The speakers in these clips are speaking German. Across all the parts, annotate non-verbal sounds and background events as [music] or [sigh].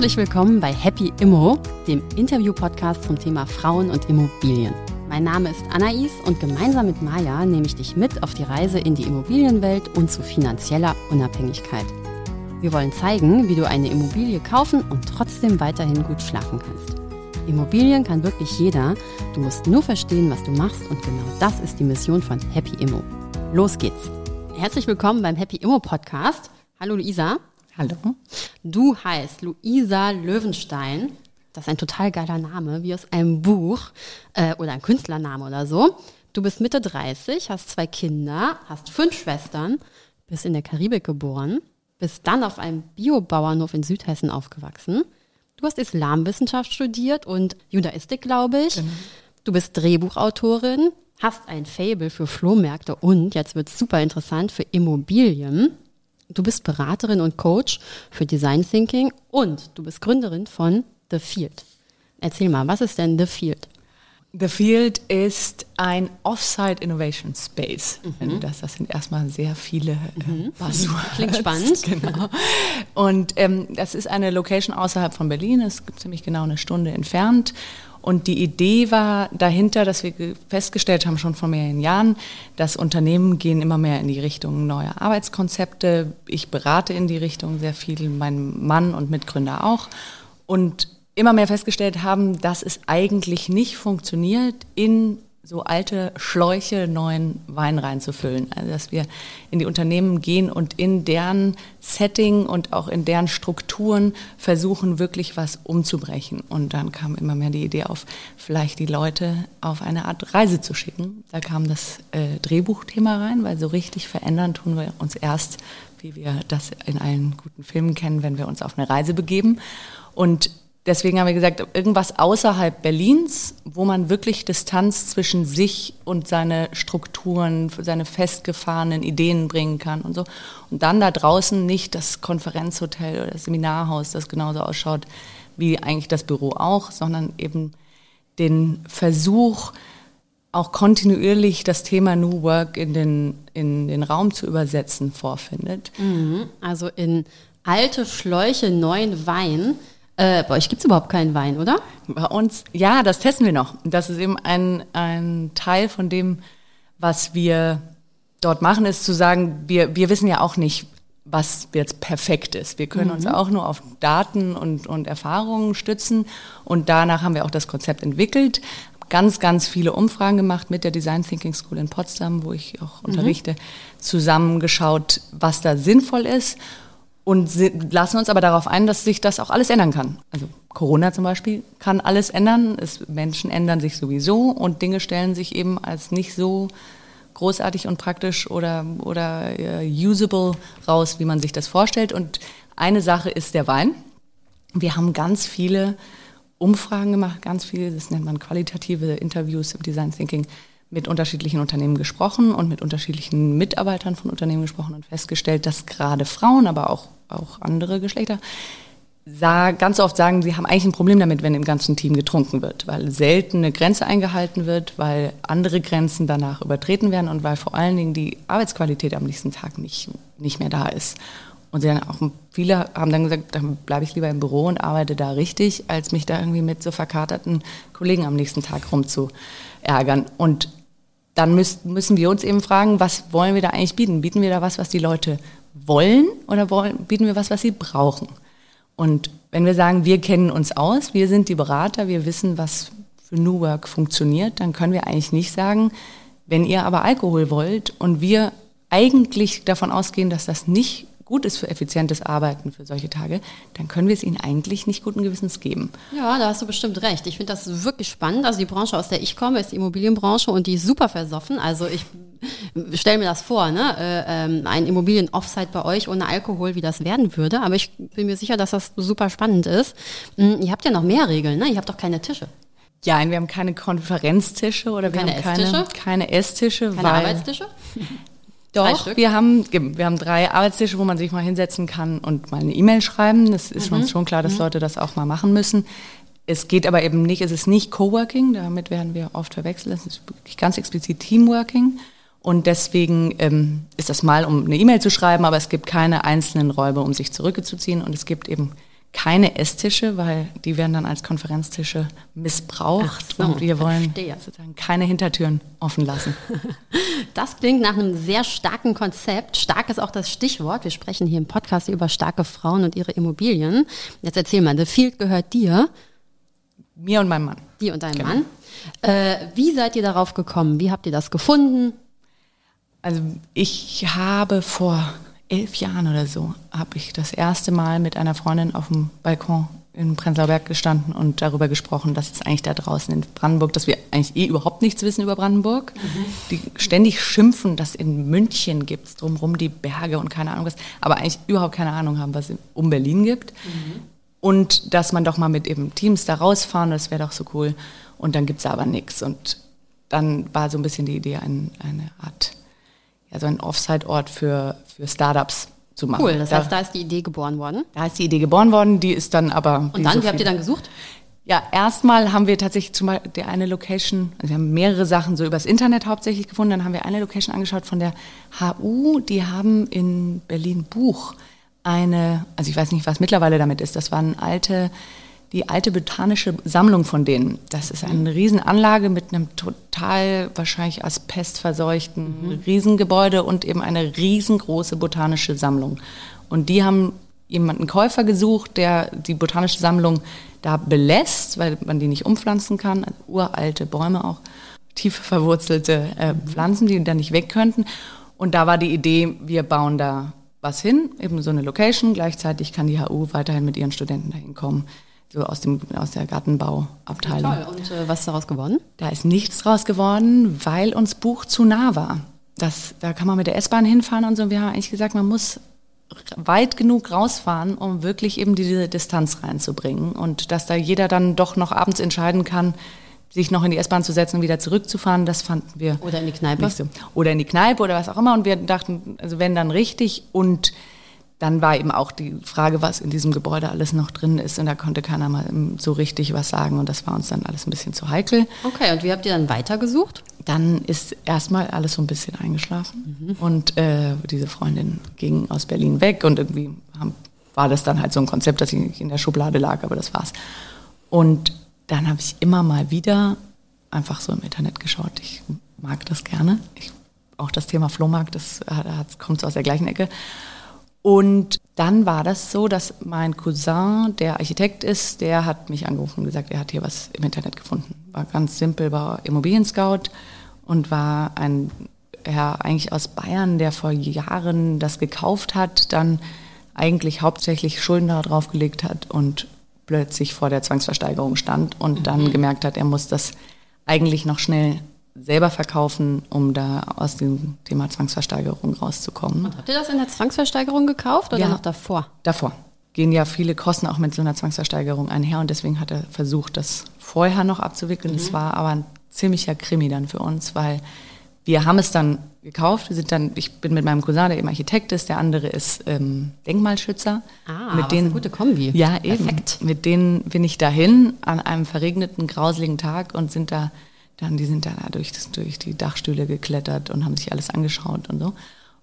Herzlich willkommen bei Happy Immo, dem Interview-Podcast zum Thema Frauen und Immobilien. Mein Name ist Anais und gemeinsam mit Maja nehme ich dich mit auf die Reise in die Immobilienwelt und zu finanzieller Unabhängigkeit. Wir wollen zeigen, wie du eine Immobilie kaufen und trotzdem weiterhin gut schlafen kannst. Immobilien kann wirklich jeder. Du musst nur verstehen, was du machst und genau das ist die Mission von Happy Immo. Los geht's. Herzlich willkommen beim Happy Immo Podcast. Hallo Luisa. Hallo. Du heißt Luisa Löwenstein. Das ist ein total geiler Name, wie aus einem Buch äh, oder ein Künstlername oder so. Du bist Mitte 30, hast zwei Kinder, hast fünf Schwestern, bist in der Karibik geboren, bist dann auf einem Biobauernhof in Südhessen aufgewachsen. Du hast Islamwissenschaft studiert und Judaistik, glaube ich. Genau. Du bist Drehbuchautorin, hast ein Fable für Flohmärkte und, jetzt wird es super interessant, für Immobilien. Du bist Beraterin und Coach für Design Thinking und du bist Gründerin von The Field. Erzähl mal, was ist denn The Field? The Field ist ein Offsite Innovation Space. Mhm. Das, das sind erstmal sehr viele äh, mhm. Buzzwords. Klingt spannend. [laughs] Genau. Und ähm, das ist eine Location außerhalb von Berlin, ist ziemlich genau eine Stunde entfernt. Und die Idee war dahinter, dass wir festgestellt haben, schon vor mehreren Jahren, dass Unternehmen gehen immer mehr in die Richtung neuer Arbeitskonzepte. Ich berate in die Richtung sehr viel, mein Mann und Mitgründer auch. Und immer mehr festgestellt haben, dass es eigentlich nicht funktioniert, in so alte Schläuche neuen Wein reinzufüllen. Also dass wir in die Unternehmen gehen und in deren Setting und auch in deren Strukturen versuchen, wirklich was umzubrechen. Und dann kam immer mehr die Idee auf, vielleicht die Leute auf eine Art Reise zu schicken. Da kam das äh, Drehbuchthema rein, weil so richtig verändern tun wir uns erst, wie wir das in allen guten Filmen kennen, wenn wir uns auf eine Reise begeben. Und deswegen haben wir gesagt, irgendwas außerhalb Berlins, wo man wirklich Distanz zwischen sich und seine Strukturen, seine festgefahrenen Ideen bringen kann und so. Und dann da draußen nicht das Konferenzhotel oder das Seminarhaus, das genauso ausschaut wie eigentlich das Büro auch, sondern eben den Versuch, auch kontinuierlich das Thema New Work in den, in den Raum zu übersetzen vorfindet. Mhm. Also in alte Schläuche neuen Wein äh, bei euch gibt es überhaupt keinen Wein, oder? Bei uns, ja, das testen wir noch. Das ist eben ein, ein Teil von dem, was wir dort machen, ist zu sagen, wir, wir wissen ja auch nicht, was jetzt perfekt ist. Wir können mhm. uns auch nur auf Daten und, und Erfahrungen stützen. Und danach haben wir auch das Konzept entwickelt. Ganz, ganz viele Umfragen gemacht mit der Design Thinking School in Potsdam, wo ich auch mhm. unterrichte, zusammengeschaut, was da sinnvoll ist und lassen uns aber darauf ein, dass sich das auch alles ändern kann. Also Corona zum Beispiel kann alles ändern. Es, Menschen ändern sich sowieso und Dinge stellen sich eben als nicht so großartig und praktisch oder, oder uh, usable raus, wie man sich das vorstellt. Und eine Sache ist der Wein. Wir haben ganz viele Umfragen gemacht, ganz viele, das nennt man qualitative Interviews im Design Thinking, mit unterschiedlichen Unternehmen gesprochen und mit unterschiedlichen Mitarbeitern von Unternehmen gesprochen und festgestellt, dass gerade Frauen, aber auch, auch andere Geschlechter, ganz oft sagen, sie haben eigentlich ein Problem damit, wenn im ganzen Team getrunken wird, weil selten eine Grenze eingehalten wird, weil andere Grenzen danach übertreten werden und weil vor allen Dingen die Arbeitsqualität am nächsten Tag nicht, nicht mehr da ist. Und sie dann auch viele haben dann gesagt, dann bleibe ich lieber im Büro und arbeite da richtig, als mich da irgendwie mit so verkaterten Kollegen am nächsten Tag rumzuärgern. Und dann müssen, müssen wir uns eben fragen, was wollen wir da eigentlich bieten? Bieten wir da was, was die Leute wollen oder wollen, bieten wir was, was sie brauchen? Und wenn wir sagen, wir kennen uns aus, wir sind die Berater, wir wissen, was für New Work funktioniert, dann können wir eigentlich nicht sagen, wenn ihr aber Alkohol wollt und wir eigentlich davon ausgehen, dass das nicht gut ist für effizientes Arbeiten für solche Tage, dann können wir es ihnen eigentlich nicht guten Gewissens geben. Ja, da hast du bestimmt recht. Ich finde das wirklich spannend. Also die Branche, aus der ich komme, ist die Immobilienbranche und die ist super versoffen. Also ich stelle mir das vor, ne? Äh, ähm, ein Immobilien-Offsite bei euch ohne Alkohol, wie das werden würde. Aber ich bin mir sicher, dass das super spannend ist. Hm, ihr habt ja noch mehr Regeln, ne? Ihr habt doch keine Tische. Ja, wir haben keine Konferenztische oder wir keine haben keine Esstische, keine, Esstische, keine Arbeitstische. Doch, wir haben, wir haben drei Arbeitstische, wo man sich mal hinsetzen kann und mal eine E-Mail schreiben. Das ist mhm. uns schon klar, dass mhm. Leute das auch mal machen müssen. Es geht aber eben nicht, es ist nicht Coworking, damit werden wir oft verwechselt. Es ist wirklich ganz explizit Teamworking. Und deswegen ähm, ist das mal, um eine E-Mail zu schreiben, aber es gibt keine einzelnen Räume, um sich zurückzuziehen. Und es gibt eben keine Esstische, weil die werden dann als Konferenztische missbraucht. So, und wir wollen verstehe. sozusagen keine Hintertüren offen lassen. [laughs] Das klingt nach einem sehr starken Konzept. Stark ist auch das Stichwort. Wir sprechen hier im Podcast über starke Frauen und ihre Immobilien. Jetzt erzähl mal, The Field gehört dir, Mir und meinem Mann. dir und deinem Genau. Mann. Äh, wie seid ihr darauf gekommen? Wie habt ihr das gefunden? Also ich habe vor elf Jahren oder so, habe ich das erste Mal mit einer Freundin auf dem Balkon in Prenzlauer Berg gestanden und darüber gesprochen, dass es eigentlich da draußen in Brandenburg, dass wir eigentlich eh überhaupt nichts wissen über Brandenburg. Die ständig schimpfen, dass in München gibt es drumherum die Berge und keine Ahnung was, aber eigentlich überhaupt keine Ahnung haben, was es um Berlin gibt. Und dass man doch mal mit eben Teams da rausfahren, das wäre doch so cool. Und dann gibt's aber nichts. Und dann war so ein bisschen die Idee, ein, eine Art, ja, so ein Offside-Ort für, für Startups zu machen. Cool, das da, heißt, da ist die Idee geboren worden. da ist die Idee geboren worden, die ist dann aber. Und dann, wie habt ihr dann gesucht? Ja, erstmal haben wir tatsächlich zum Beispiel die eine Location, also wir haben mehrere Sachen so übers Internet hauptsächlich gefunden, dann haben wir eine Location angeschaut von der HU, die haben in Berlin Buch eine, also ich weiß nicht, was mittlerweile damit ist, das war eine alte, die alte botanische Sammlung von denen. Das ist eine Riesenanlage mit einem total wahrscheinlich asbestverseuchten Riesengebäude und eben eine riesengroße botanische Sammlung. Und die haben jemanden Käufer gesucht, der die botanische Sammlung da belässt, weil man die nicht umpflanzen kann, uralte Bäume auch, tief verwurzelte äh, Pflanzen, die da nicht weg könnten. Und da war die Idee, wir bauen da was hin, eben so eine Location. Gleichzeitig kann die HU weiterhin mit ihren Studenten dahin kommen, so aus, dem, aus der Gartenbauabteilung. Toll. Und äh, was ist daraus geworden? Da ist nichts draus geworden, weil uns Buch zu nah war. Das, da kann man mit der S-Bahn hinfahren und so. Wir haben eigentlich gesagt, man muss weit genug rausfahren, um wirklich eben diese Distanz reinzubringen. Und dass da jeder dann doch noch abends entscheiden kann, sich noch in die S-Bahn zu setzen und wieder zurückzufahren, das fanden wir Oder in die Kneipe? so. Oder in die Kneipe oder was auch immer. Und wir dachten, also wenn dann richtig. Und dann war eben auch die Frage, was in diesem Gebäude alles noch drin ist. Und da konnte keiner mal so richtig was sagen. Und das war uns dann alles ein bisschen zu heikel. Okay, und wie habt ihr dann weitergesucht? Dann ist erstmal alles so ein bisschen eingeschlafen. Und äh, diese Freundin ging aus Berlin weg und irgendwie haben, war das dann halt so ein Konzept, das in der Schublade lag, aber das war's. Und dann habe ich immer mal wieder einfach so im Internet geschaut. Ich mag das gerne. Ich, auch das Thema Flohmarkt, das hat, hat, kommt so aus der gleichen Ecke. Und dann war das so, dass mein Cousin, der Architekt ist, der hat mich angerufen und gesagt, er hat hier was im Internet gefunden. War ganz simpel, war Immobilien-Scout und war ein Herr eigentlich aus Bayern, der vor Jahren das gekauft hat, dann eigentlich hauptsächlich Schulden darauf gelegt hat und plötzlich vor der Zwangsversteigerung stand und dann gemerkt hat, er muss das eigentlich noch schnell selber verkaufen, um da aus dem Thema Zwangsversteigerung rauszukommen. Habt ihr das in der Zwangsversteigerung gekauft oder Ja. noch davor? Davor gehen ja viele Kosten auch mit so einer Zwangsversteigerung einher und deswegen hat er versucht, das vorher noch abzuwickeln. Es war aber ein ziemlicher Krimi dann für uns, weil wir haben es dann gekauft. Wir sind dann, ich bin mit meinem Cousin, der eben Architekt ist, der andere ist ähm, Denkmalschützer. Ah, mit was eine gute Kombi. Ja, eben. Perfekt. Mit denen bin ich dahin an einem verregneten, grauseligen Tag und sind da dann, die sind da durch, das, durch die Dachstühle geklettert und haben sich alles angeschaut und so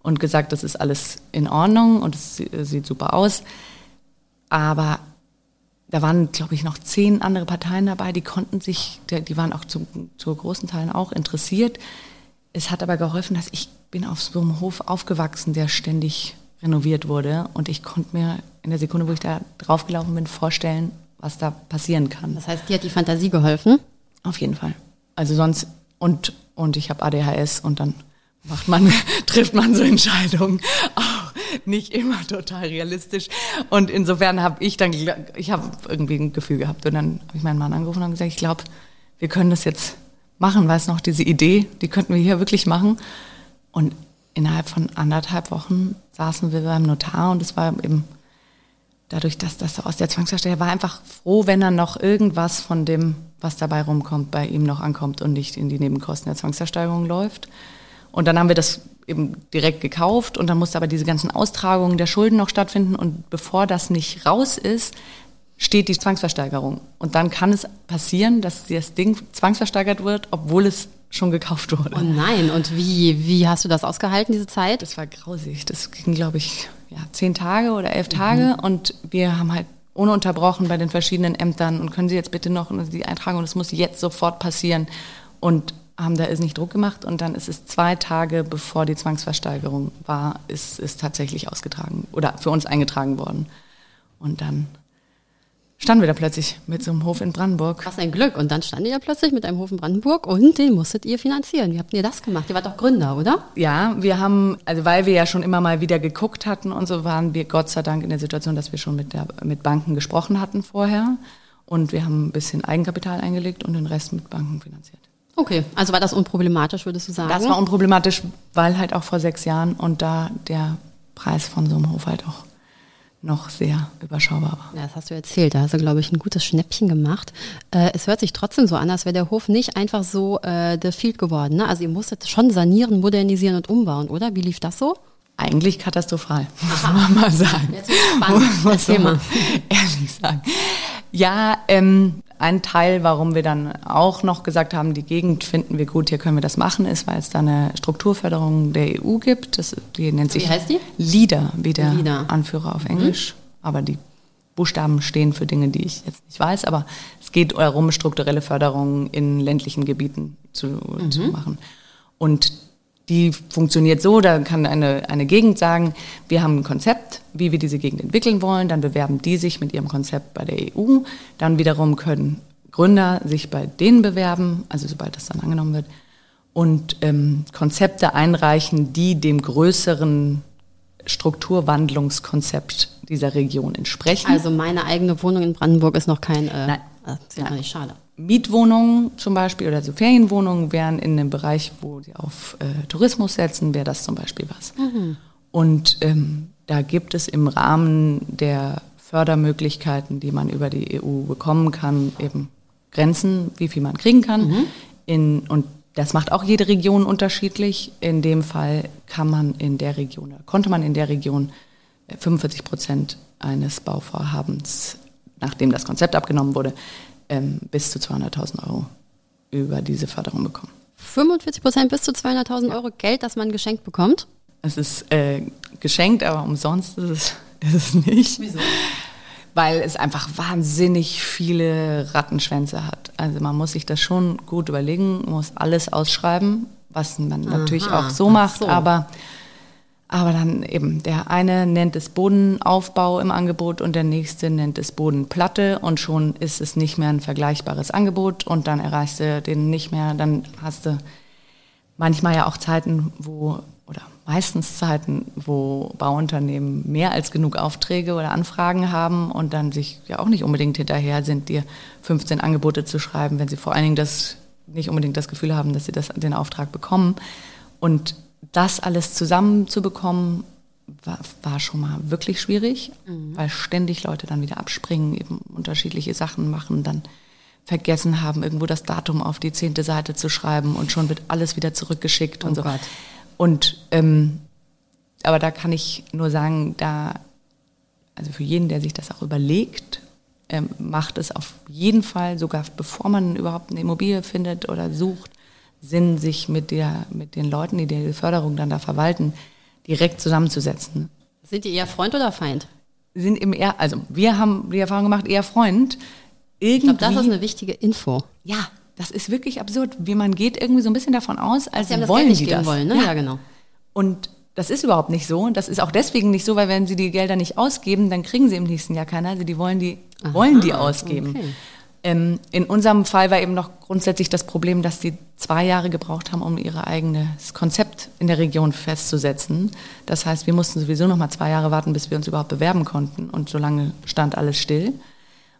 und gesagt, das ist alles in Ordnung und es sie- sieht super aus. Aber da waren, glaube ich, noch zehn andere Parteien dabei, die konnten sich, die die waren auch zu, zu großen Teilen auch interessiert. Es hat aber geholfen, dass ich bin auf so einem Hof aufgewachsen, der ständig renoviert wurde und ich konnte mir in der Sekunde, wo ich da draufgelaufen bin, vorstellen, was da passieren kann. Das heißt, dir hat die Fantasie geholfen. Auf jeden Fall. Also sonst und und ich habe ADHS und dann macht man [laughs] trifft man so Entscheidungen [laughs] auch nicht immer total realistisch. Und insofern habe ich dann ich habe irgendwie ein Gefühl gehabt und dann habe ich meinen Mann angerufen und gesagt, ich glaube, wir können das jetzt machen, weißt noch diese Idee, die könnten wir hier wirklich machen. Und innerhalb von anderthalb Wochen saßen wir beim Notar und es war eben dadurch, dass das so aus der Zwangsversteigerung war, einfach froh, wenn dann noch irgendwas von dem, was dabei rumkommt, bei ihm noch ankommt und nicht in die Nebenkosten der Zwangsversteigerung läuft. Und dann haben wir das eben direkt gekauft und dann musste aber diese ganzen Austragungen der Schulden noch stattfinden und bevor das nicht raus ist, steht die Zwangsversteigerung. Und dann kann es passieren, dass das Ding zwangsversteigert wird, obwohl es schon gekauft wurde. Oh nein, und wie, wie hast du das ausgehalten, diese Zeit? Das war grausig. Das ging, glaube ich, ja, zehn Tage oder elf Tage. Und wir haben halt ununterbrochen bei den verschiedenen Ämtern und können Sie jetzt bitte noch die Eintragung, das muss jetzt sofort passieren. Und haben da ist nicht Druck gemacht und dann ist es zwei Tage bevor die Zwangsversteigerung war, ist es tatsächlich ausgetragen oder für uns eingetragen worden. Und dann standen wir da plötzlich mit so einem Hof in Brandenburg. Was ein Glück. Und dann standen ihr da plötzlich mit einem Hof in Brandenburg und den musstet ihr finanzieren. Wie habt ihr das gemacht? Ihr wart doch Gründer, oder? Ja, wir haben, also weil wir ja schon immer mal wieder geguckt hatten und so, waren wir Gott sei Dank in der Situation, dass wir schon mit, der, mit Banken gesprochen hatten vorher. Und wir haben ein bisschen Eigenkapital eingelegt und den Rest mit Banken finanziert. Okay, also war das unproblematisch, würdest du sagen? Das war unproblematisch, weil halt auch vor sechs Jahren und da der Preis von so einem Hof halt auch noch sehr überschaubar war. Ja, das hast du erzählt. Da hast du, glaube ich, ein gutes Schnäppchen gemacht. Äh, es hört sich trotzdem so an, als wäre der Hof nicht einfach so äh, der Field geworden. Ne? Also ihr musstet schon sanieren, modernisieren und umbauen, oder? Wie lief das so? Eigentlich katastrophal, muss man mal sagen. Jetzt bin ich spannend. Erzähl mal. [laughs] Ehrlich sagen. Ja, ähm, ein Teil, warum wir dann auch noch gesagt haben, die Gegend finden wir gut, hier können wir das machen, ist, weil es da eine Strukturförderung der EU gibt. Das, die nennt sich Wie heißt die? LIDA, wie der LIDA. Anführer auf Englisch. Aber die Buchstaben stehen für Dinge, die ich jetzt nicht weiß. Aber es geht darum, strukturelle Förderung in ländlichen Gebieten zu, zu machen. Und die funktioniert so, da kann eine, eine Gegend sagen, wir haben ein Konzept, wie wir diese Gegend entwickeln wollen, dann bewerben die sich mit ihrem Konzept bei der EU, dann wiederum können Gründer sich bei denen bewerben, also sobald das dann angenommen wird, und ähm, Konzepte einreichen, die dem größeren Strukturwandlungskonzept dieser Region entsprechen. Also meine eigene Wohnung in Brandenburg ist noch kein... Äh, Nein. Das ist ja nicht schade. Mietwohnungen zum Beispiel oder so Ferienwohnungen wären in dem Bereich, wo sie auf äh, Tourismus setzen, wäre das zum Beispiel was. Und ähm, da gibt es im Rahmen der Fördermöglichkeiten, die man über die EU bekommen kann, eben Grenzen, wie viel man kriegen kann. In, und das macht auch jede Region unterschiedlich. In dem Fall kann man in der Region, konnte man in der Region äh, 45 Prozent eines Bauvorhabens, nachdem das Konzept abgenommen wurde, ähm, bis zu 200.000 Euro über diese Förderung bekommen. 45 Prozent bis zu 200.000 Euro Geld, das man geschenkt bekommt. Es ist äh, geschenkt, aber umsonst ist es, [laughs] ist es nicht. Wieso? Weil es einfach wahnsinnig viele Rattenschwänze hat. Also man muss sich das schon gut überlegen, muss alles ausschreiben, was man natürlich auch so ach macht, so. aber aber dann eben, der eine nennt es Bodenaufbau im Angebot und der nächste nennt es Bodenplatte und schon ist es nicht mehr ein vergleichbares Angebot und dann erreichst du den nicht mehr, dann hast du manchmal ja auch Zeiten, wo, oder meistens Zeiten, wo Bauunternehmen mehr als genug Aufträge oder Anfragen haben und dann sich ja auch nicht unbedingt hinterher sind, dir 15 Angebote zu schreiben, wenn sie vor allen Dingen das nicht unbedingt das Gefühl haben, dass sie das, den Auftrag bekommen. Und das alles zusammenzubekommen, war, war schon mal wirklich schwierig, weil ständig Leute dann wieder abspringen, eben unterschiedliche Sachen machen, dann vergessen haben, irgendwo das Datum auf die zehnte Seite zu schreiben und schon wird alles wieder zurückgeschickt und Oh so. Gott. Und ähm, aber da kann ich nur sagen, da also für jeden, der sich das auch überlegt, ähm, macht es auf jeden Fall, sogar bevor man überhaupt eine Immobilie findet oder sucht, Sinn, sich mit, der, mit den Leuten, die die Förderung dann da verwalten, direkt zusammenzusetzen. Sind die eher Freund oder Feind? Sind im eher, also wir haben die Erfahrung gemacht, eher Freund. Irgendwie, Ich glaube, das ist eine wichtige Info. ja, das ist wirklich absurd, wie man geht irgendwie so ein bisschen davon aus, als Sie das wollen Geld nicht die geben das. wollen, ne? Ja, genau. Und das ist überhaupt nicht so. Und das ist auch deswegen nicht so, weil wenn sie die Gelder nicht ausgeben, dann kriegen sie im nächsten Jahr keine. Also die wollen die, wollen die ausgeben. okay. Ähm, in unserem Fall war eben noch grundsätzlich das Problem, dass die zwei Jahre gebraucht haben, um ihr eigenes Konzept in der Region festzusetzen. Das heißt, wir mussten sowieso noch mal zwei Jahre warten, bis wir uns überhaupt bewerben konnten. Und so lange stand alles still.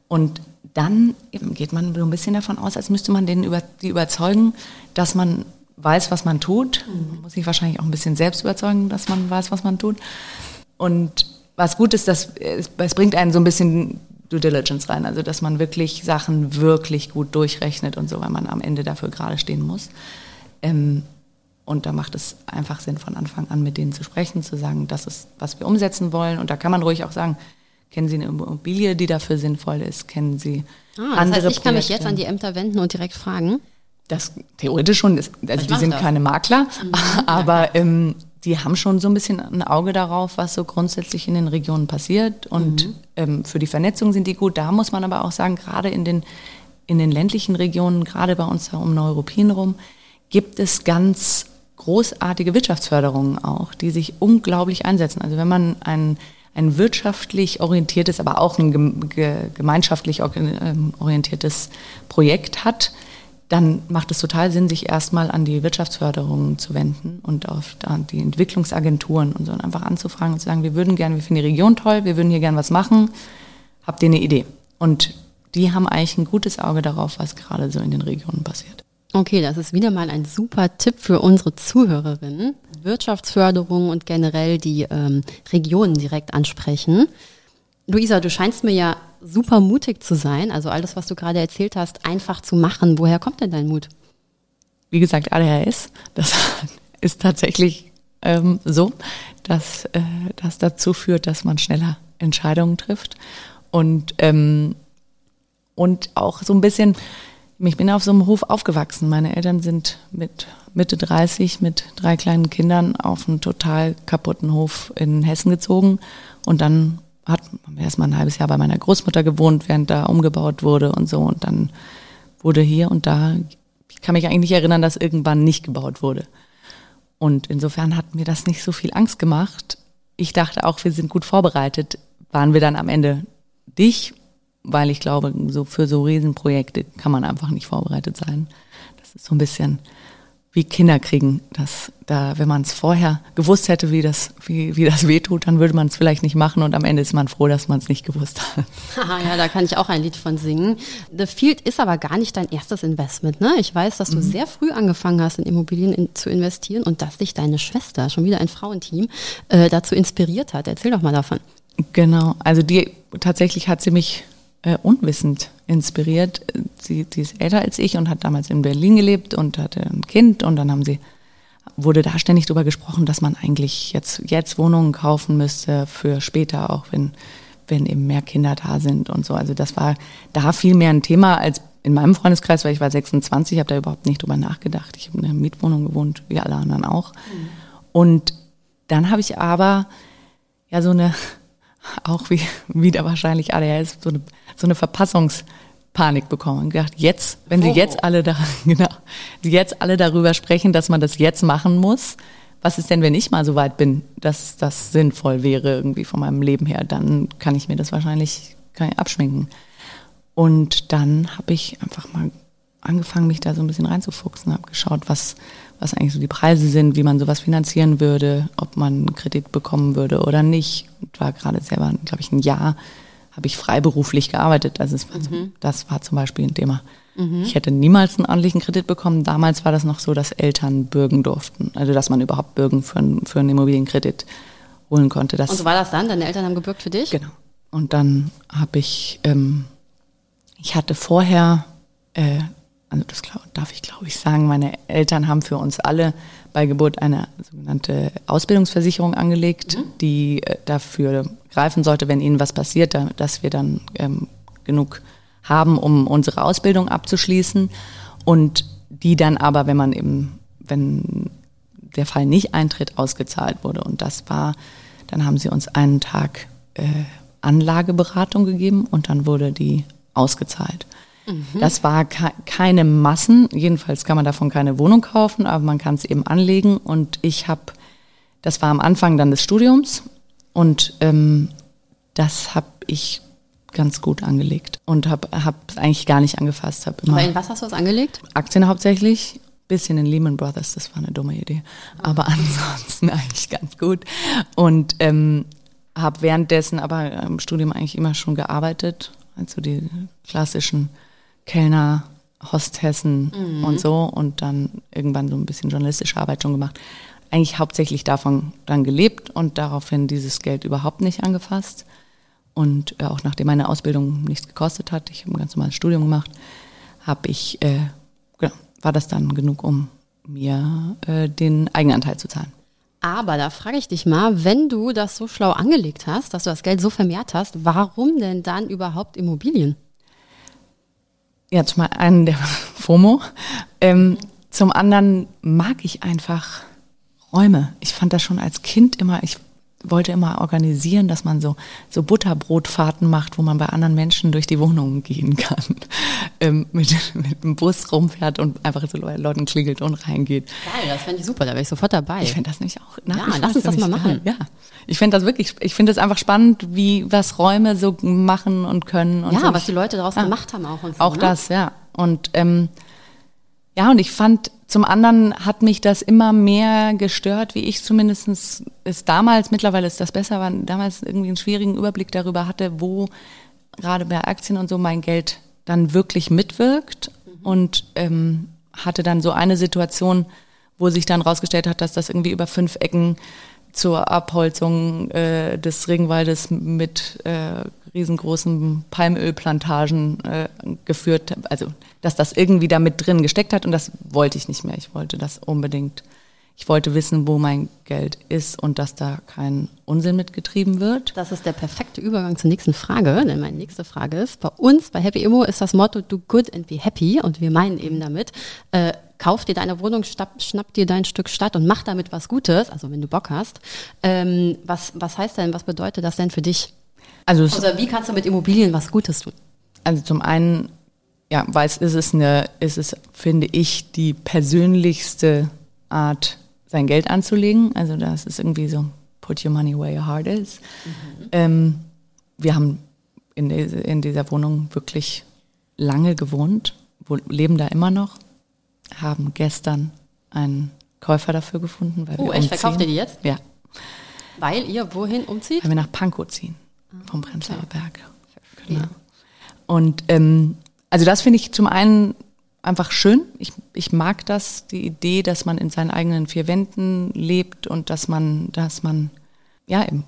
Und dann geht man so ein bisschen davon aus, als müsste man denen über, die überzeugen, dass man weiß, was man tut. Man muss sich wahrscheinlich auch ein bisschen selbst überzeugen, dass man weiß, was man tut. Und was gut ist, dass es, es bringt einen so ein bisschen Due Diligence rein, also dass man wirklich Sachen wirklich gut durchrechnet und so, weil man am Ende dafür gerade stehen muss. Ähm, und da macht es einfach Sinn, von Anfang an mit denen zu sprechen, zu sagen, das ist, was wir umsetzen wollen. Und da kann man ruhig auch sagen, kennen Sie eine Immobilie, die dafür sinnvoll ist? Kennen Sie Ah, das andere heißt, ich kann mich jetzt an die Ämter wenden und direkt fragen. Das theoretisch schon, ist, also die mach sind das. keine Makler, [laughs] aber ähm, die haben schon so ein bisschen ein Auge darauf, was so grundsätzlich in den Regionen passiert. Und mhm. ähm, für die Vernetzung sind die gut. Da muss man aber auch sagen, gerade in den, in den ländlichen Regionen, gerade bei uns da um Neuruppin rum, gibt es ganz großartige Wirtschaftsförderungen auch, die sich unglaublich einsetzen. Also wenn man ein, ein wirtschaftlich orientiertes, aber auch ein gemeinschaftlich ähm, orientiertes Projekt hat, dann macht es total Sinn, sich erstmal an die Wirtschaftsförderung zu wenden und auf die Entwicklungsagenturen und so und einfach anzufragen und zu sagen, wir würden gerne, wir finden die Region toll, wir würden hier gerne was machen, habt ihr eine Idee? Und die haben eigentlich ein gutes Auge darauf, was gerade so in den Regionen passiert. Okay, das ist wieder mal ein super Tipp für unsere Zuhörerinnen. Wirtschaftsförderung und generell die ähm, Regionen direkt ansprechen. Luisa, du scheinst mir ja super mutig zu sein. Also alles, was du gerade erzählt hast, einfach zu machen. Woher kommt denn dein Mut? Wie gesagt, ADHS, das [laughs] ist tatsächlich ähm, so, dass äh, das dazu führt, dass man schneller Entscheidungen trifft. Und, ähm, und auch so ein bisschen, ich bin auf so einem Hof aufgewachsen. Meine Eltern sind mit Mitte 30 mit drei kleinen Kindern auf einen total kaputten Hof in Hessen gezogen und dann hat erst mal ein halbes Jahr bei meiner Großmutter gewohnt, während da umgebaut wurde und so. Und dann wurde hier und da, ich kann mich eigentlich nicht erinnern, dass irgendwann nicht gebaut wurde. Und insofern hat mir das nicht so viel Angst gemacht. Ich dachte auch, wir sind gut vorbereitet. Waren wir dann am Ende dich, weil ich glaube, so für so Riesenprojekte kann man einfach nicht vorbereitet sein. Das ist so ein bisschen wie Kinder kriegen. Das, da, wenn man es vorher gewusst hätte, wie das, wie, wie das wehtut, dann würde man es vielleicht nicht machen und am Ende ist man froh, dass man es nicht gewusst hat. ja, da kann ich auch ein Lied von singen. The Field ist aber gar nicht dein erstes Investment. Ne? Ich weiß, dass du mhm. sehr früh angefangen hast, in Immobilien in, zu investieren und dass dich deine Schwester, schon wieder ein Frauenteam, äh, dazu inspiriert hat. Erzähl doch mal davon. Genau, also die tatsächlich hat sie mich äh, unwissend inspiriert. Sie, sie ist älter als ich und hat damals in Berlin gelebt und hatte ein Kind und dann haben sie wurde da ständig darüber gesprochen, dass man eigentlich jetzt jetzt Wohnungen kaufen müsste für später, auch wenn wenn eben mehr Kinder da sind und so. Also das war da viel mehr ein Thema als in meinem Freundeskreis, weil ich war 26, habe da überhaupt nicht drüber nachgedacht. Ich habe in einer Mietwohnung gewohnt, wie alle anderen auch. Mhm. Und dann habe ich aber ja so eine auch wie wieder wahrscheinlich ADHS, so eine, so eine Verpassungspanik bekommen und gedacht, jetzt, wenn sie oh. jetzt alle da, [laughs] genau, sie jetzt alle darüber sprechen, dass man das jetzt machen muss, was ist denn, wenn ich mal so weit bin, dass das sinnvoll wäre irgendwie von meinem Leben her, dann kann ich mir das wahrscheinlich abschminken. Und dann habe ich einfach mal angefangen, mich da so ein bisschen reinzufuchsen, habe geschaut, was was eigentlich so die Preise sind, wie man sowas finanzieren würde, ob man einen Kredit bekommen würde oder nicht. Und war gerade selber, glaube ich, ein Jahr habe ich freiberuflich gearbeitet. Also war mhm. das war zum Beispiel ein Thema. Mhm. Ich hätte niemals einen ordentlichen Kredit bekommen. Damals war das noch so, dass Eltern bürgen durften. Also dass man überhaupt bürgen für, einen, für einen Immobilienkredit holen konnte. Das, Und so war das dann? Deine Eltern haben gebürgt für dich? Genau. Und dann habe ich, ähm, ich hatte vorher äh, also das darf ich glaube ich sagen, meine Eltern haben für uns alle bei Geburt eine sogenannte Ausbildungsversicherung angelegt, mhm. die äh, dafür greifen sollte, wenn ihnen was passiert, dass wir dann ähm, genug haben, um unsere Ausbildung abzuschließen und die dann aber, wenn man eben, wenn der Fall nicht eintritt, ausgezahlt wurde. Und das war, dann haben sie uns einen Tag äh, Anlageberatung gegeben und dann wurde die ausgezahlt. Mhm. Das war keine Massen, jedenfalls kann man davon keine Wohnung kaufen, aber man kann es eben anlegen. Und ich habe, das war am Anfang dann des Studiums und ähm, das habe ich ganz gut angelegt und habe es eigentlich gar nicht angefasst. Hab immer Aber in was hast du es angelegt? Aktien hauptsächlich, bisschen in Lehman Brothers, das war eine dumme Idee. Aber ansonsten [laughs] eigentlich ganz gut. Und ähm, habe währenddessen aber im Studium eigentlich immer schon gearbeitet, also die klassischen Kellner, Hostessen mhm. und so und dann irgendwann so ein bisschen journalistische Arbeit schon gemacht. Eigentlich hauptsächlich davon dann gelebt und daraufhin dieses Geld überhaupt nicht angefasst. Und äh, auch nachdem meine Ausbildung nichts gekostet hat, ich habe ein ganz normales Studium gemacht, habe ich, äh, genau, war das dann genug, um mir äh, den Eigenanteil zu zahlen. Aber da frage ich dich mal, wenn du das so schlau angelegt hast, dass du das Geld so vermehrt hast, warum denn dann überhaupt Immobilien? Ja, zum einen der [laughs] FOMO. Ähm, zum anderen mag ich einfach Räume. Ich fand das schon als Kind immer, ich wollte immer organisieren, dass man so, so Butterbrotfahrten macht, wo man bei anderen Menschen durch die Wohnungen gehen kann. [laughs] Ähm, mit, mit dem Bus rumfährt und einfach so Leuten klingelt und reingeht. Geil, das fände ich super, da wäre ich sofort dabei. Ich fände das nicht auch. Na, ja, lass uns das mal machen. Ja, ich finde das wirklich, ich finde das einfach spannend, wie, was Räume so machen und können. Und ja, so. was die Leute daraus ja. gemacht haben auch. Und so, auch ne? das, ja. Und ähm, ja, und ich fand, zum anderen hat mich das immer mehr gestört, wie ich zumindest es damals, mittlerweile ist das besser, aber damals irgendwie einen schwierigen Überblick darüber hatte, wo gerade bei Aktien und so mein Geld dann wirklich mitwirkt. Mhm. Und ähm, hatte dann so eine Situation, wo sich dann rausgestellt hat, dass das irgendwie über fünf Ecken zur Abholzung äh, des Regenwaldes mit äh, riesengroßen Palmölplantagen äh, geführt, also dass das irgendwie da mit drin gesteckt hat und das wollte ich nicht mehr. Ich wollte das unbedingt. Ich wollte wissen, wo mein Geld ist und dass da kein Unsinn mitgetrieben wird. Das ist der perfekte Übergang zur nächsten Frage, denn meine nächste Frage ist, bei uns, bei Happy Immo ist das Motto Do Good and Be Happy und wir meinen eben damit, äh, kauf dir deine Wohnung, schnapp, schnapp dir dein Stück Stadt und mach damit was Gutes, also wenn du Bock hast. Ähm, was, was heißt denn, was bedeutet das denn für dich? Also, also wie kannst du mit Immobilien was Gutes tun? Also zum einen, ja, weil es ist es eine, ist es, finde ich, die persönlichste Art, sein Geld anzulegen. Also das ist irgendwie so, put your money where your heart is. Mhm. Ähm, wir haben in, in dieser Wohnung wirklich lange gewohnt, leben da immer noch haben gestern einen Käufer dafür gefunden. Weil oh, wir echt? Umziehen. Verkauft ihr die jetzt? Ja. Weil ihr wohin umzieht? Weil wir nach Pankow ziehen, vom Prenzlauer Berg. Genau. Und ähm, also das finde ich zum einen einfach schön. Ich, ich mag das, die Idee, dass man in seinen eigenen vier Wänden lebt und dass man, dass man, ja, eben,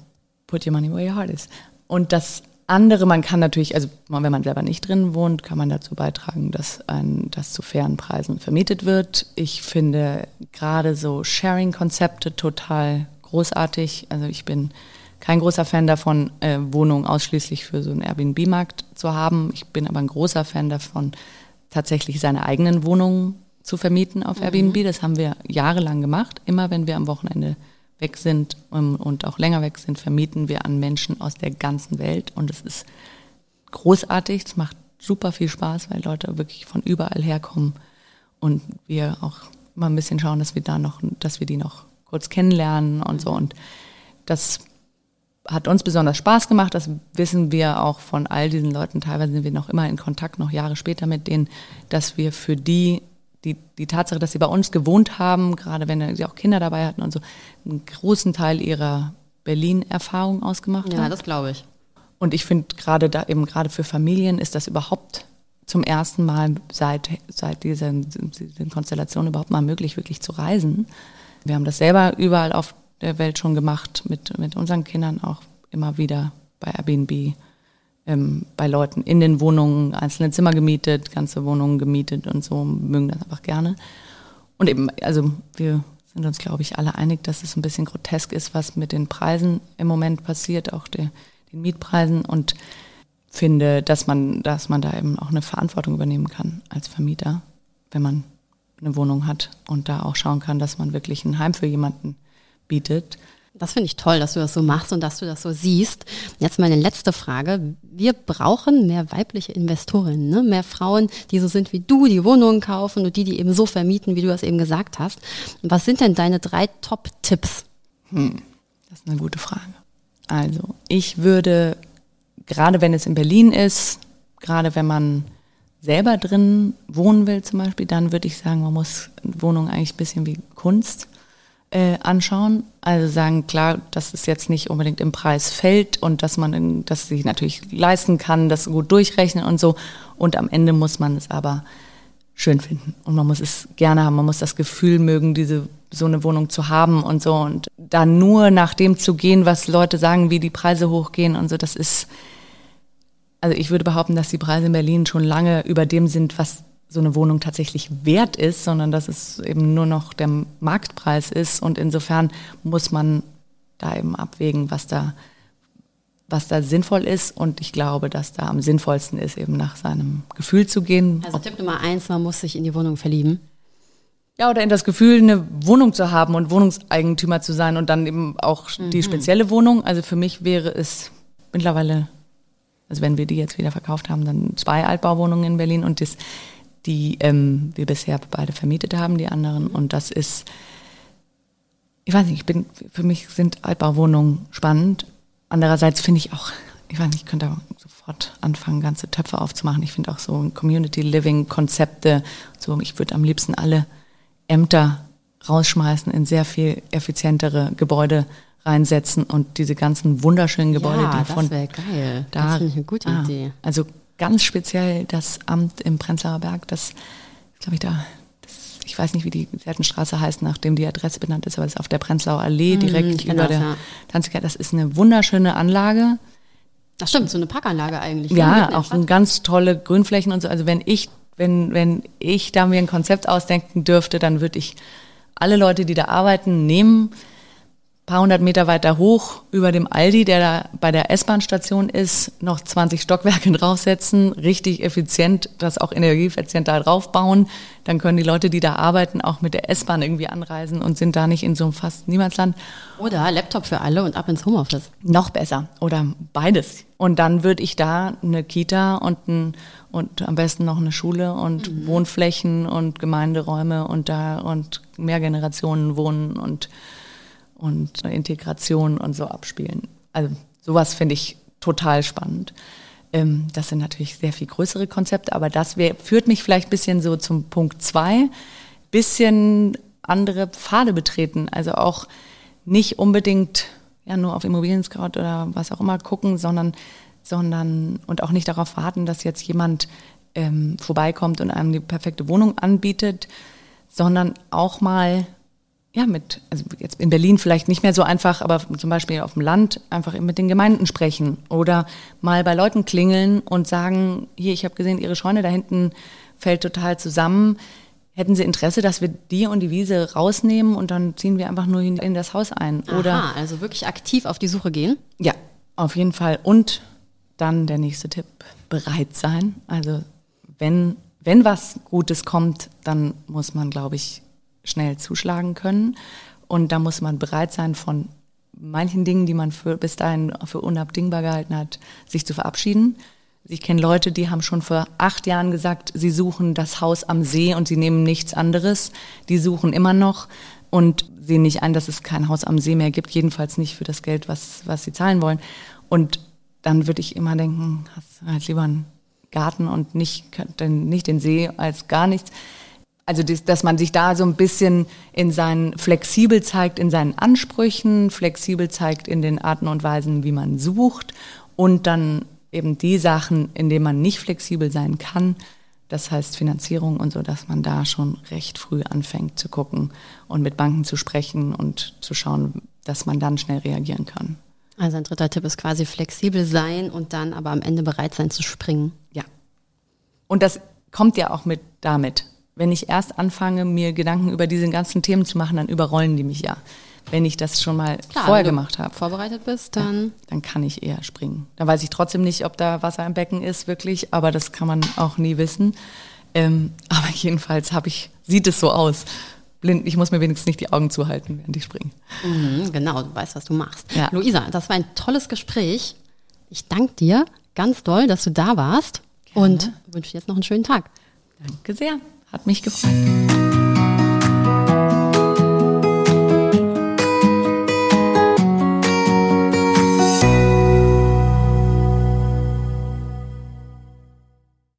put your money where your heart is. Und das andere, man kann natürlich, also wenn man selber nicht drin wohnt, kann man dazu beitragen, dass ein, das zu fairen Preisen vermietet wird. Ich finde gerade so Sharing-Konzepte total großartig. Also ich bin kein großer Fan davon, äh, Wohnungen ausschließlich für so einen Airbnb-Markt zu haben. Ich bin aber ein großer Fan davon, tatsächlich seine eigenen Wohnungen zu vermieten auf mhm. Airbnb. Das haben wir jahrelang gemacht. Immer wenn wir am Wochenende weg sind und auch länger weg sind, vermieten wir an Menschen aus der ganzen Welt. Und es ist großartig, es macht super viel Spaß, weil Leute wirklich von überall herkommen und wir auch mal ein bisschen schauen, dass wir da noch, dass wir die noch kurz kennenlernen und so. Und das hat uns besonders Spaß gemacht. Das wissen wir auch von all diesen Leuten. Teilweise sind wir noch immer in Kontakt, noch Jahre später mit denen, dass wir für die die, die Tatsache, dass sie bei uns gewohnt haben, gerade wenn sie auch Kinder dabei hatten und so, einen großen Teil ihrer Berlin-Erfahrung ausgemacht ja, haben. Ja, das glaube ich. Und ich finde gerade da eben gerade für Familien ist das überhaupt zum ersten Mal seit, seit dieser, dieser Konstellation überhaupt mal möglich, wirklich zu reisen. Wir haben das selber überall auf der Welt schon gemacht, mit, mit unseren Kindern auch immer wieder bei Airbnb ähm, bei Leuten in den Wohnungen einzelne Zimmer gemietet, ganze Wohnungen gemietet und so, mögen das einfach gerne. Und eben, also wir sind uns, glaube ich, alle einig, dass es ein bisschen grotesk ist, was mit den Preisen im Moment passiert, auch der, den Mietpreisen und finde, dass man, dass man da eben auch eine Verantwortung übernehmen kann als Vermieter, wenn man eine Wohnung hat und da auch schauen kann, dass man wirklich ein Heim für jemanden bietet. Das finde ich toll, dass du das so machst und dass du das so siehst. Jetzt meine letzte Frage. Wir brauchen mehr weibliche Investorinnen, ne? mehr Frauen, die so sind wie du, die Wohnungen kaufen und die, die eben so vermieten, wie du das eben gesagt hast. Was sind denn deine drei Top-Tipps? Hm, das ist eine gute Frage. Also, ich würde, gerade wenn es in Berlin ist, gerade wenn man selber drin wohnen will zum Beispiel, dann würde ich sagen, man muss Wohnungen eigentlich ein bisschen wie Kunst äh, anschauen. Also sagen, klar, dass es jetzt nicht unbedingt im Preis fällt und dass man das sich natürlich leisten kann, das gut durchrechnen und so. Und am Ende muss man es aber schön finden. Und man muss es gerne haben. Man muss das Gefühl mögen, diese so eine Wohnung zu haben und so. Und da nur nach dem zu gehen, was Leute sagen, wie die Preise hochgehen und so, das ist, also ich würde behaupten, dass die Preise in Berlin schon lange über dem sind, was so eine Wohnung tatsächlich wert ist, sondern dass es eben nur noch der Marktpreis ist. Und insofern muss man da eben abwägen, was da, was da sinnvoll ist. Und ich glaube, dass da am sinnvollsten ist, eben nach seinem Gefühl zu gehen. Also Tipp Nummer eins, man muss sich in die Wohnung verlieben. Ja, oder in das Gefühl, eine Wohnung zu haben und Wohnungseigentümer zu sein und dann eben auch die spezielle Wohnung. Also für mich wäre es mittlerweile, also wenn wir die jetzt wieder verkauft haben, dann zwei Altbauwohnungen in Berlin und das, die ähm, wir bisher beide vermietet haben, die anderen. Und das ist, ich weiß nicht, ich bin, für mich sind Altbauwohnungen spannend. Andererseits finde ich auch, ich weiß nicht, ich könnte sofort anfangen, ganze Töpfe aufzumachen. Ich finde auch so Community Living Konzepte, so ich würde am liebsten alle Ämter rausschmeißen, in sehr viel effizientere Gebäude reinsetzen und diese ganzen wunderschönen Gebäude, ja, die von das wäre geil. da, das finde ich eine gute ah, Idee. Also ganz speziell das Amt im Prenzlauer Berg, das glaube ich da, das, ich weiß nicht, wie die Gärtenstraße heißt, nachdem die Adresse benannt ist, aber es ist auf der Prenzlauer Allee Mhm, direkt über das, der ja. Tanzgarten. Das ist eine wunderschöne Anlage. Das stimmt, so eine Parkanlage eigentlich. ne? Ja, der auch ganz tolle Grünflächen und so. Also wenn ich, wenn, wenn ich da mir ein Konzept ausdenken dürfte, dann würde ich alle Leute, die da arbeiten, nehmen, paar hundert Meter weiter hoch über dem Aldi, der da bei der S-Bahn-Station ist, noch 20 Stockwerke [laughs] draufsetzen, richtig effizient, das auch energieeffizient da draufbauen. Dann können die Leute, die da arbeiten, auch mit der S-Bahn irgendwie anreisen und sind da nicht in so einem fast Niemandsland. Oder Laptop für alle und ab ins Homeoffice. Noch besser oder beides. Und dann würde ich da eine Kita und, ein, und am besten noch eine Schule und Wohnflächen und Gemeinderäume und da und mehr Generationen wohnen und, und Integration und so abspielen. Also sowas finde ich total spannend. Ähm, das sind natürlich sehr viel größere Konzepte, aber das wär, führt mich vielleicht ein bisschen so zum Punkt zwei, bisschen andere Pfade betreten. Also auch nicht unbedingt ja nur auf Immobilien-Scout oder was auch immer gucken, sondern, sondern und auch nicht darauf warten, dass jetzt jemand ähm, vorbeikommt und einem die perfekte Wohnung anbietet, sondern auch mal ja, mit, also jetzt in Berlin vielleicht nicht mehr so einfach, aber zum Beispiel auf dem Land einfach mit den Gemeinden sprechen oder mal bei Leuten klingeln und sagen, hier, ich habe gesehen, Ihre Scheune da hinten fällt total zusammen. Hätten Sie Interesse, dass wir die und die Wiese rausnehmen und dann ziehen wir einfach nur in das Haus ein? Oder Aha, also wirklich aktiv auf die Suche gehen. ja, auf jeden Fall. Und dann der nächste Tipp, bereit sein. Also wenn, wenn was Gutes kommt, dann muss man, glaube ich, schnell zuschlagen können. Und da muss man bereit sein, von manchen Dingen, die man für, bis dahin für unabdingbar gehalten hat, sich zu verabschieden. Ich kenne Leute, die haben schon vor acht Jahren gesagt, sie suchen das Haus am See und sie nehmen nichts anderes. Die suchen immer noch und sehen nicht ein, dass es kein Haus am See mehr gibt, jedenfalls nicht für das Geld, was, was sie zahlen wollen. Und dann würde ich immer denken, hast halt lieber einen Garten und nicht, nicht den See als gar nichts. Also, das, dass man sich da so ein bisschen in seinen, flexibel zeigt in seinen Ansprüchen, flexibel zeigt in den Arten und Weisen, wie man sucht und dann eben die Sachen, in denen man nicht flexibel sein kann, das heißt Finanzierung und so, dass man da schon recht früh anfängt zu gucken und mit Banken zu sprechen und zu schauen, dass man dann schnell reagieren kann. Also ein dritter Tipp ist quasi flexibel sein und dann aber am Ende bereit sein zu springen. Ja. Und das kommt ja auch mit damit. Wenn ich erst anfange, mir Gedanken über diese ganzen Themen zu machen, dann überrollen die mich ja. Wenn ich das schon mal Klar, vorher wenn du gemacht habe, Vorbereitet bist, dann dann kann ich eher springen. Dann weiß ich trotzdem nicht, ob da Wasser im Becken ist, wirklich, aber das kann man auch nie wissen. Ähm, [laughs] aber jedenfalls habe ich, sieht es so aus. Blind, ich muss mir wenigstens nicht die Augen zuhalten, während ich springe. Mhm, genau, du weißt, was du machst. Ja. Luisa, das war ein tolles Gespräch. Ich danke dir ganz doll, dass du da warst und wünsche dir jetzt noch einen schönen Tag. Danke sehr. Hat mich gefreut.